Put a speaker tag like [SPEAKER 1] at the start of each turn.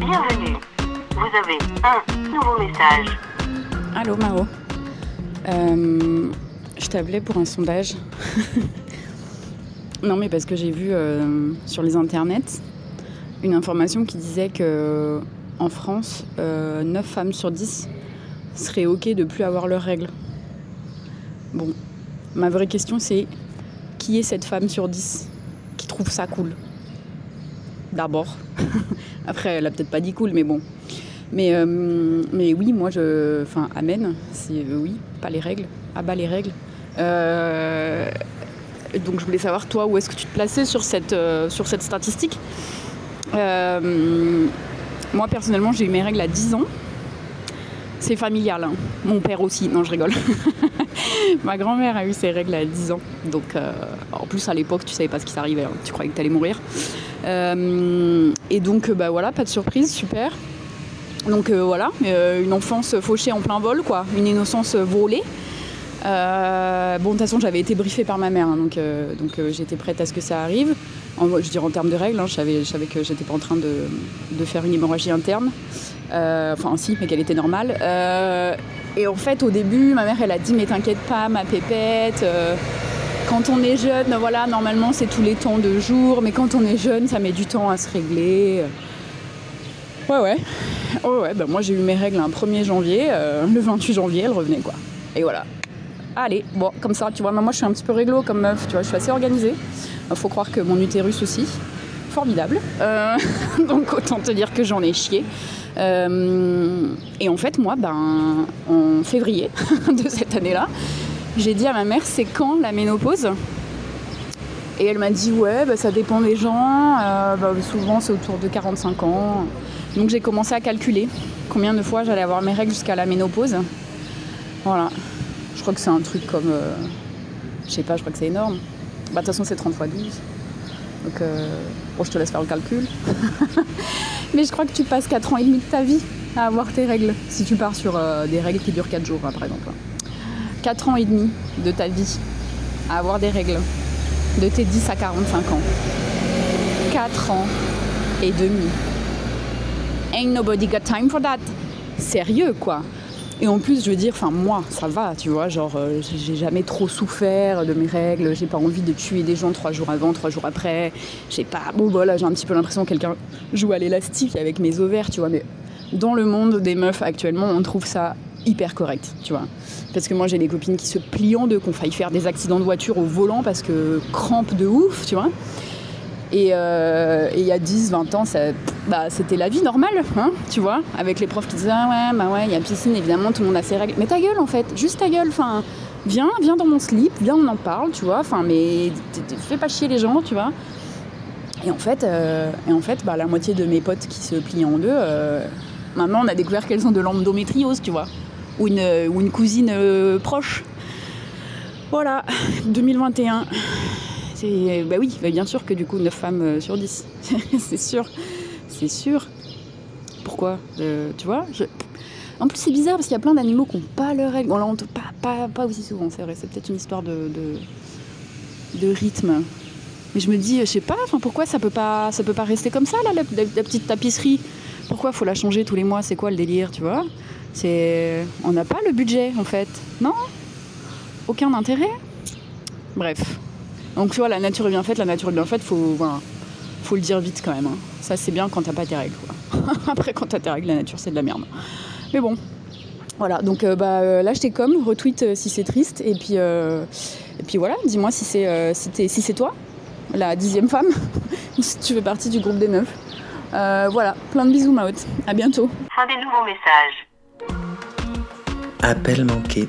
[SPEAKER 1] Bienvenue. Vous avez un nouveau message.
[SPEAKER 2] Allô Mao. Euh, je t'appelais pour un sondage. non mais parce que j'ai vu euh, sur les internets une information qui disait que en France, euh, 9 femmes sur 10 seraient ok de plus avoir leurs règles. Bon, ma vraie question c'est qui est cette femme sur 10 qui trouve ça cool? D'abord. Après, elle a peut-être pas dit cool, mais bon. Mais, euh, mais oui, moi, je. Enfin, amen. C'est euh, oui, pas les règles. Bah les règles. Euh, donc, je voulais savoir, toi, où est-ce que tu te plaçais sur cette, sur cette statistique? Moi, personnellement, j'ai eu mes règles à 10 ans. C'est familial. hein. Mon père aussi. Non, je rigole. Ma grand-mère a eu ses règles à 10 ans. Donc, euh, en plus, à l'époque, tu savais pas ce qui t'arrivait. hein. Tu croyais que t'allais mourir. Euh, et donc, euh, bah voilà, pas de surprise, super. Donc voilà, une enfance fauchée en plein vol, quoi. Une innocence volée. Bon, de toute façon, j'avais été briefée par ma mère, hein, donc, donc j'étais prête à ce que ça arrive. En, je dirais en termes de règles, je, savais, je savais que j'étais pas en train de, de faire une hémorragie interne. Euh, enfin, si, mais qu'elle était normale. Euh, et en fait, au début, ma mère, elle a dit Mais t'inquiète pas, ma pépette. euh, quand on est jeune, voilà, normalement, c'est tous les temps de jour, mais quand on est jeune, ça met du temps à se régler. Ouais, ouais. Ouais, ouais, bah moi j'ai eu mes règles un 1er janvier, le 28 janvier, elles revenaient quoi. Et voilà. Allez, bon, comme ça, tu vois, moi je suis un petit peu réglo comme meuf, tu vois, je suis assez organisée. Faut croire que mon utérus aussi. Formidable. Euh, donc autant te dire que j'en ai chié. Euh, et en fait, moi, ben, en février de cette année-là, j'ai dit à ma mère, c'est quand la ménopause? Et elle m'a dit, ouais, bah, ça dépend des gens. Euh, bah, souvent, c'est autour de 45 ans. Donc j'ai commencé à calculer combien de fois j'allais avoir mes règles jusqu'à la ménopause. Voilà. Je crois que c'est un truc comme. je sais pas, je crois que c'est énorme. Bah, de toute façon, c'est 30 fois 12. Donc, euh, bon, je te laisse faire le calcul. Mais je crois que tu passes 4 ans et demi de ta vie à avoir tes règles. Si tu pars sur euh, des règles qui durent 4 jours, hein, par exemple. 4 ans et demi de ta vie à avoir des règles. De tes 10 à 45 ans. 4 ans et demi. Ain't nobody got time for that. Sérieux, quoi. Et en plus, je veux dire, enfin, moi, ça va, tu vois, genre, euh, j'ai jamais trop souffert de mes règles, j'ai pas envie de tuer des gens trois jours avant, trois jours après. J'ai pas. Bon, voilà, j'ai un petit peu l'impression que quelqu'un joue à l'élastique avec mes ovaires, tu vois, mais dans le monde des meufs actuellement, on trouve ça hyper correct, tu vois. Parce que moi, j'ai des copines qui se plient en deux, qui ont failli faire des accidents de voiture au volant parce que crampe de ouf, tu vois. Et, euh, et il y a 10, 20 ans, bah, c'était la vie normale, hein, tu vois, avec les profs qui disaient Ah ouais, bah ouais, il y a piscine, évidemment, tout le monde a ses règles. Mais ta gueule, en fait, juste ta gueule, enfin, viens, viens dans mon slip, viens, on en parle, tu vois, enfin, mais fais pas chier les gens, tu vois. Et en fait, euh, et en fait bah, la moitié de mes potes qui se plient en deux, euh, maintenant, on a découvert qu'elles ont de l'endométriose, tu vois, ou une, ou une cousine proche. Voilà, 2021. C'est, bah oui, bah bien sûr que du coup 9 femmes euh, sur 10. c'est sûr. C'est sûr. Pourquoi Euh, Tu vois je- En plus, c'est bizarre parce qu'il y a plein d'animaux qui n'ont pas leurs règles. On te- pas, pas, aussi souvent, c'est vrai. C'est peut-être une histoire de, rythme. Mais je me dis, je sais pas, enfin, pourquoi ça peut pas, ça peut pas rester comme ça, là, la, la- la petite tapisserie? Pourquoi faut la changer tous les mois? C'est quoi le délire, tu vois? C'est, On n'a pas le budget, en fait. Non? Aucun intérêt? Bref. Donc tu vois, la nature est bien faite, la nature est bien faite, faut, voilà, faut le dire vite quand même. hein. Ça c'est bien quand t'as pas tes règles. quoi. Après quand t'as tes règles, la nature c'est de la merde. Mais bon, voilà. Donc euh, bah, euh, lâche tes coms, retweet euh, si c'est triste, et puis, euh, et puis voilà, dis-moi si c'est euh, si t'es- si c'est toi, la dixième femme, ou si tu fais partie du groupe des. Euh, voilà, plein de bisous Maot. À bientôt.
[SPEAKER 1] Fin des nouveaux messages.
[SPEAKER 3] Appel manqué.